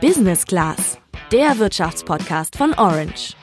Business Class, der Wirtschaftspodcast von Orange.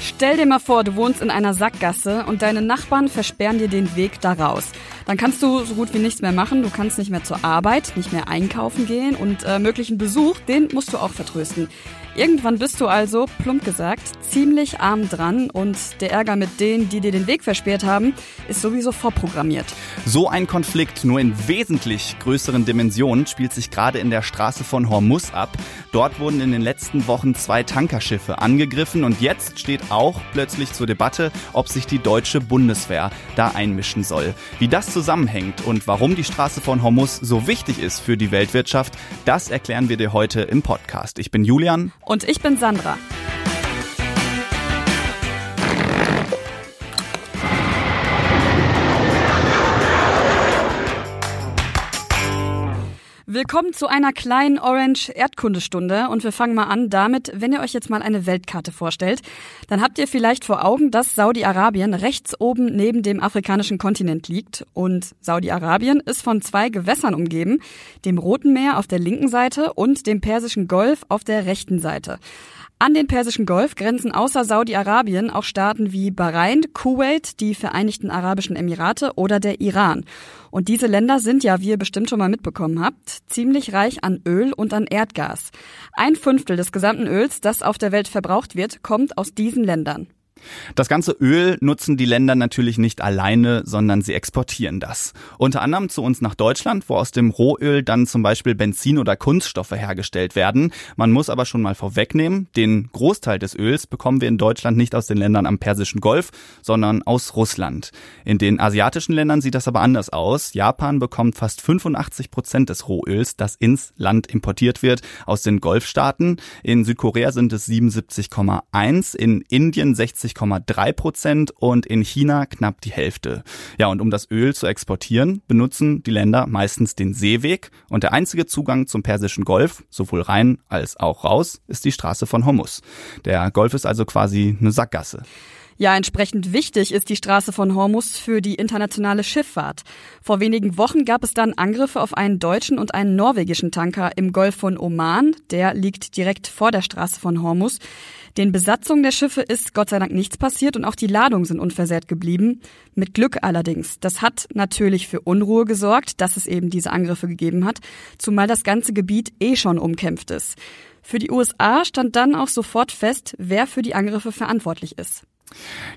Stell dir mal vor, du wohnst in einer Sackgasse und deine Nachbarn versperren dir den Weg da raus. Dann kannst du so gut wie nichts mehr machen. Du kannst nicht mehr zur Arbeit, nicht mehr einkaufen gehen und äh, möglichen Besuch, den musst du auch vertrösten. Irgendwann bist du also, plump gesagt, ziemlich arm dran und der Ärger mit denen, die dir den Weg versperrt haben, ist sowieso vorprogrammiert. So ein Konflikt, nur in wesentlich größeren Dimensionen, spielt sich gerade in der Straße von Hormuz ab. Dort wurden in den letzten Wochen zwei Tankerschiffe angegriffen und jetzt steht auch plötzlich zur Debatte, ob sich die deutsche Bundeswehr da einmischen soll. Wie das zusammenhängt und warum die Straße von Hormuz so wichtig ist für die Weltwirtschaft, das erklären wir dir heute im Podcast. Ich bin Julian. Und ich bin Sandra. Willkommen zu einer kleinen Orange Erdkundestunde und wir fangen mal an damit, wenn ihr euch jetzt mal eine Weltkarte vorstellt, dann habt ihr vielleicht vor Augen, dass Saudi-Arabien rechts oben neben dem afrikanischen Kontinent liegt und Saudi-Arabien ist von zwei Gewässern umgeben, dem Roten Meer auf der linken Seite und dem Persischen Golf auf der rechten Seite. An den Persischen Golf grenzen außer Saudi-Arabien auch Staaten wie Bahrain, Kuwait, die Vereinigten Arabischen Emirate oder der Iran. Und diese Länder sind ja, wie ihr bestimmt schon mal mitbekommen habt, ziemlich reich an Öl und an Erdgas. Ein Fünftel des gesamten Öls, das auf der Welt verbraucht wird, kommt aus diesen Ländern. Das ganze Öl nutzen die Länder natürlich nicht alleine, sondern sie exportieren das. Unter anderem zu uns nach Deutschland, wo aus dem Rohöl dann zum Beispiel Benzin oder Kunststoffe hergestellt werden. Man muss aber schon mal vorwegnehmen, den Großteil des Öls bekommen wir in Deutschland nicht aus den Ländern am Persischen Golf, sondern aus Russland. In den asiatischen Ländern sieht das aber anders aus. Japan bekommt fast 85 Prozent des Rohöls, das ins Land importiert wird, aus den Golfstaaten. In Südkorea sind es 77,1, in Indien 60 60,3 Prozent und in China knapp die Hälfte. Ja, und um das Öl zu exportieren, benutzen die Länder meistens den Seeweg und der einzige Zugang zum Persischen Golf, sowohl rein als auch raus, ist die Straße von Hormuz. Der Golf ist also quasi eine Sackgasse. Ja, entsprechend wichtig ist die Straße von Hormus für die internationale Schifffahrt. Vor wenigen Wochen gab es dann Angriffe auf einen deutschen und einen norwegischen Tanker im Golf von Oman. Der liegt direkt vor der Straße von Hormus. Den Besatzungen der Schiffe ist Gott sei Dank nichts passiert und auch die Ladungen sind unversehrt geblieben. Mit Glück allerdings. Das hat natürlich für Unruhe gesorgt, dass es eben diese Angriffe gegeben hat, zumal das ganze Gebiet eh schon umkämpft ist. Für die USA stand dann auch sofort fest, wer für die Angriffe verantwortlich ist.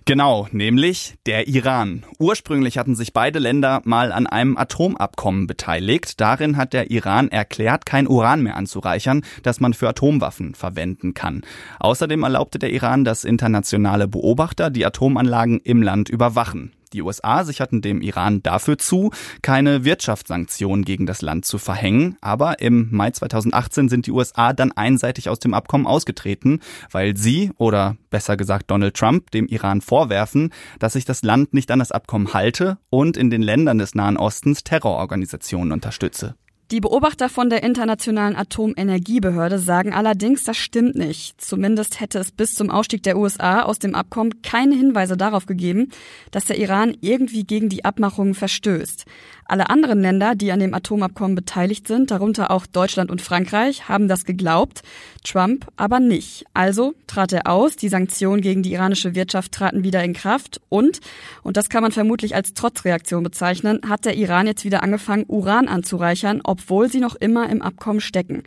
Genau, nämlich der Iran. Ursprünglich hatten sich beide Länder mal an einem Atomabkommen beteiligt. Darin hat der Iran erklärt, kein Uran mehr anzureichern, das man für Atomwaffen verwenden kann. Außerdem erlaubte der Iran, dass internationale Beobachter die Atomanlagen im Land überwachen. Die USA sicherten dem Iran dafür zu, keine Wirtschaftssanktionen gegen das Land zu verhängen. Aber im Mai 2018 sind die USA dann einseitig aus dem Abkommen ausgetreten, weil sie, oder besser gesagt Donald Trump, dem Iran vorwerfen, dass sich das Land nicht an das Abkommen halte und in den Ländern des Nahen Ostens Terrororganisationen unterstütze. Die Beobachter von der Internationalen Atomenergiebehörde sagen allerdings, das stimmt nicht. Zumindest hätte es bis zum Ausstieg der USA aus dem Abkommen keine Hinweise darauf gegeben, dass der Iran irgendwie gegen die Abmachungen verstößt. Alle anderen Länder, die an dem Atomabkommen beteiligt sind, darunter auch Deutschland und Frankreich, haben das geglaubt, Trump aber nicht. Also trat er aus, die Sanktionen gegen die iranische Wirtschaft traten wieder in Kraft und, und das kann man vermutlich als Trotzreaktion bezeichnen, hat der Iran jetzt wieder angefangen, Uran anzureichern, obwohl sie noch immer im Abkommen stecken.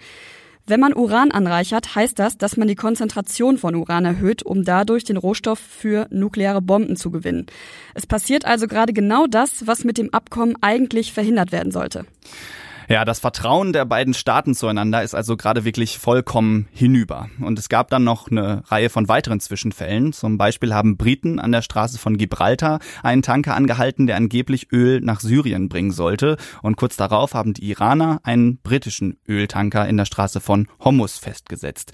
Wenn man Uran anreichert, heißt das, dass man die Konzentration von Uran erhöht, um dadurch den Rohstoff für nukleare Bomben zu gewinnen. Es passiert also gerade genau das, was mit dem Abkommen eigentlich verhindert werden sollte. Ja, das Vertrauen der beiden Staaten zueinander ist also gerade wirklich vollkommen hinüber. Und es gab dann noch eine Reihe von weiteren Zwischenfällen. Zum Beispiel haben Briten an der Straße von Gibraltar einen Tanker angehalten, der angeblich Öl nach Syrien bringen sollte. Und kurz darauf haben die Iraner einen britischen Öltanker in der Straße von Hormuz festgesetzt.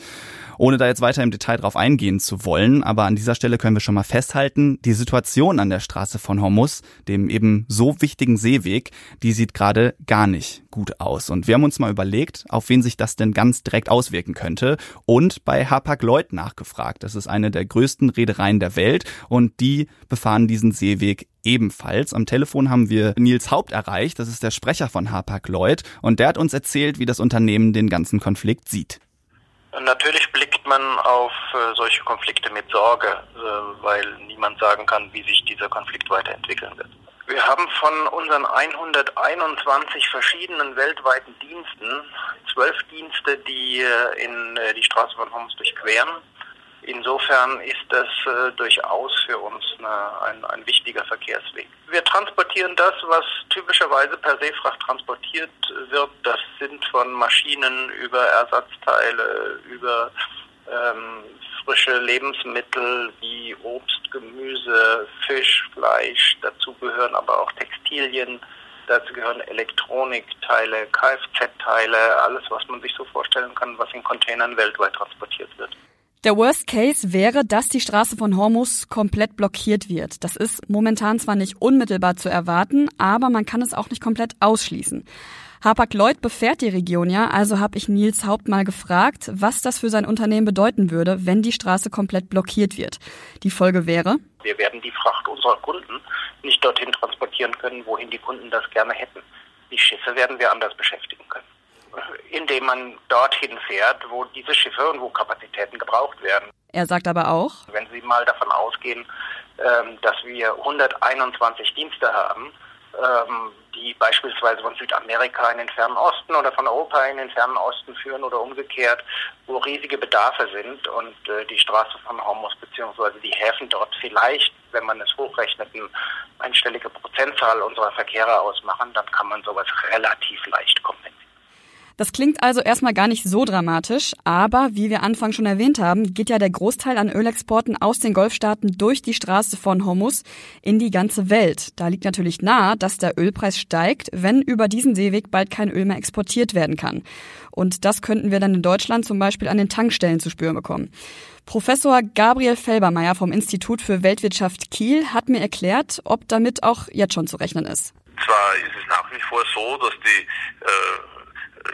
Ohne da jetzt weiter im Detail drauf eingehen zu wollen, aber an dieser Stelle können wir schon mal festhalten, die Situation an der Straße von Hormuz, dem eben so wichtigen Seeweg, die sieht gerade gar nicht gut aus. Und wir haben uns mal überlegt, auf wen sich das denn ganz direkt auswirken könnte und bei Hapag-Lloyd nachgefragt. Das ist eine der größten Reedereien der Welt und die befahren diesen Seeweg ebenfalls. Am Telefon haben wir Nils Haupt erreicht, das ist der Sprecher von Hapag-Lloyd und der hat uns erzählt, wie das Unternehmen den ganzen Konflikt sieht. Natürlich blickt man auf äh, solche Konflikte mit Sorge, äh, weil niemand sagen kann, wie sich dieser Konflikt weiterentwickeln wird. Wir haben von unseren 121 verschiedenen weltweiten Diensten zwölf Dienste, die äh, in äh, die Straße von Homs durchqueren. Insofern ist das äh, durchaus für uns eine, ein, ein wichtiger Verkehrsweg. Wir transportieren das, was typischerweise per Seefracht transportiert wird. Das sind von Maschinen über Ersatzteile, über ähm, frische Lebensmittel wie Obst, Gemüse, Fisch, Fleisch. Dazu gehören aber auch Textilien. Dazu gehören Elektronikteile, Kfz-Teile, alles, was man sich so vorstellen kann, was in Containern weltweit transportiert wird. Der Worst Case wäre, dass die Straße von Hormus komplett blockiert wird. Das ist momentan zwar nicht unmittelbar zu erwarten, aber man kann es auch nicht komplett ausschließen. Hapag-Lloyd befährt die Region ja, also habe ich Nils Haupt mal gefragt, was das für sein Unternehmen bedeuten würde, wenn die Straße komplett blockiert wird. Die Folge wäre? Wir werden die Fracht unserer Kunden nicht dorthin transportieren können, wohin die Kunden das gerne hätten. Die Schiffe werden wir anders beschäftigen können indem man dorthin fährt, wo diese Schiffe und wo Kapazitäten gebraucht werden. Er sagt aber auch, wenn Sie mal davon ausgehen, ähm, dass wir 121 Dienste haben, ähm, die beispielsweise von Südamerika in den fernen Osten oder von Europa in den fernen Osten führen oder umgekehrt, wo riesige Bedarfe sind und äh, die Straße von Hormus bzw. die Häfen dort vielleicht, wenn man es hochrechnet, eine einstellige Prozentzahl unserer Verkehre ausmachen, dann kann man sowas relativ leicht kompensieren. Das klingt also erstmal gar nicht so dramatisch, aber wie wir Anfang schon erwähnt haben, geht ja der Großteil an Ölexporten aus den Golfstaaten durch die Straße von Hormus in die ganze Welt. Da liegt natürlich nahe, dass der Ölpreis steigt, wenn über diesen Seeweg bald kein Öl mehr exportiert werden kann. Und das könnten wir dann in Deutschland zum Beispiel an den Tankstellen zu spüren bekommen. Professor Gabriel Felbermeier vom Institut für Weltwirtschaft Kiel hat mir erklärt, ob damit auch jetzt schon zu rechnen ist. Zwar ist es nach wie vor so, dass die äh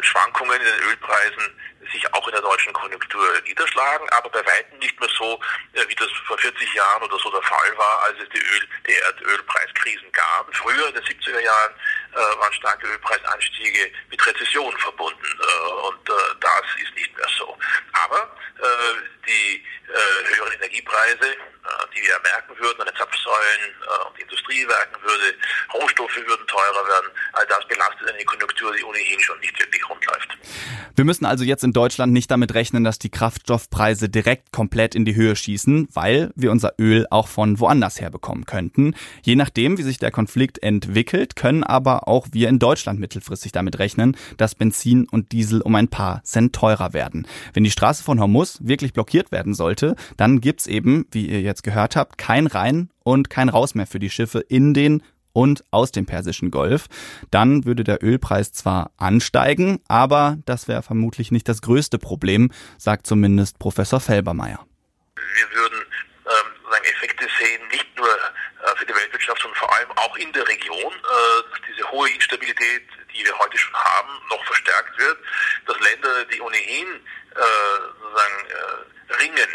Schwankungen in den Ölpreisen sich auch in der deutschen Konjunktur niederschlagen, aber bei weitem nicht mehr so, äh, wie das vor 40 Jahren oder so der Fall war, als es die, Öl, die Erdölpreiskrisen gab. Früher in den 70er Jahren äh, waren starke Ölpreisanstiege mit Rezession verbunden äh, und äh, das ist nicht mehr so. Aber äh, die äh, höheren Energiepreise die wir merken würden an den Zapfsäulen äh, und Industriewerken würde, Rohstoffe würden teurer werden. All das belastet eine Konjunktur, die ohnehin schon nicht wirklich rund. Wir müssen also jetzt in Deutschland nicht damit rechnen, dass die Kraftstoffpreise direkt komplett in die Höhe schießen, weil wir unser Öl auch von woanders her bekommen könnten. Je nachdem, wie sich der Konflikt entwickelt, können aber auch wir in Deutschland mittelfristig damit rechnen, dass Benzin und Diesel um ein paar Cent teurer werden. Wenn die Straße von Hormuz wirklich blockiert werden sollte, dann gibt's eben, wie ihr jetzt gehört habt, kein Rein und kein Raus mehr für die Schiffe in den und aus dem Persischen Golf. Dann würde der Ölpreis zwar ansteigen, aber das wäre vermutlich nicht das größte Problem, sagt zumindest Professor Felbermeier. Wir würden ähm, Effekte sehen, nicht nur äh, für die Weltwirtschaft, sondern vor allem auch in der Region, äh, dass diese hohe Instabilität, die wir heute schon haben, noch verstärkt wird, dass Länder, die ohnehin äh, sozusagen äh, ringen,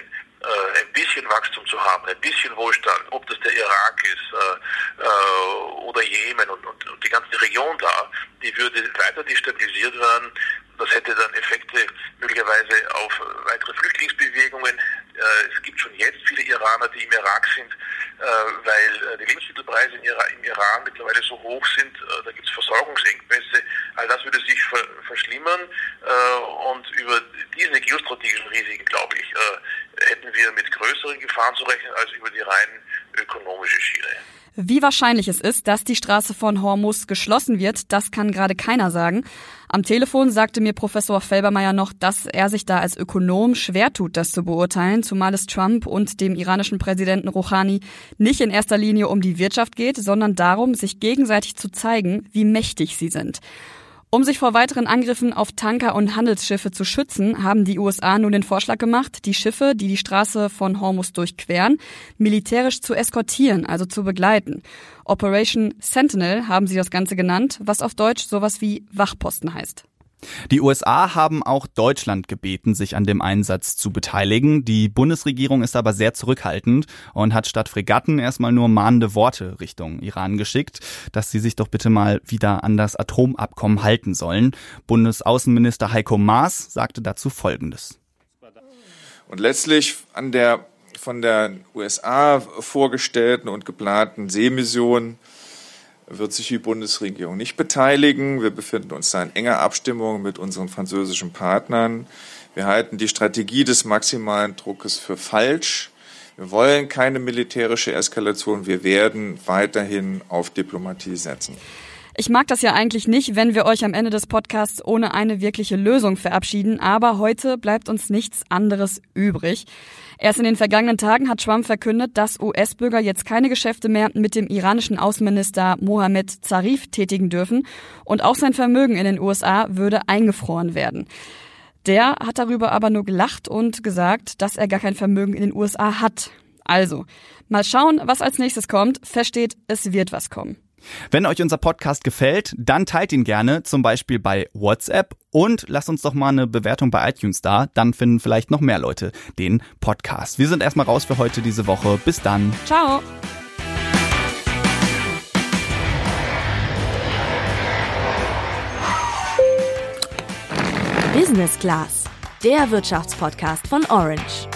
bisschen Wachstum zu haben, ein bisschen Wohlstand, ob das der Irak ist äh, äh, oder Jemen und, und, und die ganze Region da, die würde weiter destabilisiert werden. Das hätte dann Effekte möglicherweise auf weitere Flüchtlingsbewegungen. Äh, es gibt schon jetzt viele Iraner, die im Irak sind, äh, weil die Lebensmittelpreise im Iran mittlerweile so hoch sind. Da gibt es Versorgungsengpässe. All das würde sich verschlimmern. Und über diese geostrategischen Risiken, glaube ich, hätten wir mit größeren Gefahren zu rechnen als über die rein ökonomische Schiene. Wie wahrscheinlich es ist, dass die Straße von Hormus geschlossen wird, das kann gerade keiner sagen. Am Telefon sagte mir Professor Felbermeier noch, dass er sich da als Ökonom schwer tut, das zu beurteilen, zumal es Trump und dem iranischen Präsidenten Rouhani nicht in erster Linie um die Wirtschaft geht, sondern darum, sich gegenseitig zu zeigen, wie mächtig sie sind. Um sich vor weiteren Angriffen auf Tanker und Handelsschiffe zu schützen, haben die USA nun den Vorschlag gemacht, die Schiffe, die die Straße von Hormuz durchqueren, militärisch zu eskortieren, also zu begleiten. Operation Sentinel haben sie das Ganze genannt, was auf Deutsch sowas wie Wachposten heißt. Die USA haben auch Deutschland gebeten, sich an dem Einsatz zu beteiligen. Die Bundesregierung ist aber sehr zurückhaltend und hat statt Fregatten erstmal nur mahnende Worte Richtung Iran geschickt, dass sie sich doch bitte mal wieder an das Atomabkommen halten sollen. Bundesaußenminister Heiko Maas sagte dazu Folgendes. Und letztlich an der von der USA vorgestellten und geplanten Seemission wird sich die Bundesregierung nicht beteiligen. Wir befinden uns da in enger Abstimmung mit unseren französischen Partnern. Wir halten die Strategie des maximalen Druckes für falsch. Wir wollen keine militärische Eskalation. Wir werden weiterhin auf Diplomatie setzen. Ich mag das ja eigentlich nicht, wenn wir euch am Ende des Podcasts ohne eine wirkliche Lösung verabschieden, aber heute bleibt uns nichts anderes übrig. Erst in den vergangenen Tagen hat Trump verkündet, dass US-Bürger jetzt keine Geschäfte mehr mit dem iranischen Außenminister Mohammed Zarif tätigen dürfen und auch sein Vermögen in den USA würde eingefroren werden. Der hat darüber aber nur gelacht und gesagt, dass er gar kein Vermögen in den USA hat. Also, mal schauen, was als nächstes kommt. Versteht, es wird was kommen. Wenn euch unser Podcast gefällt, dann teilt ihn gerne, zum Beispiel bei WhatsApp und lasst uns doch mal eine Bewertung bei iTunes da, dann finden vielleicht noch mehr Leute den Podcast. Wir sind erstmal raus für heute diese Woche. Bis dann. Ciao. Business Class, der Wirtschaftspodcast von Orange.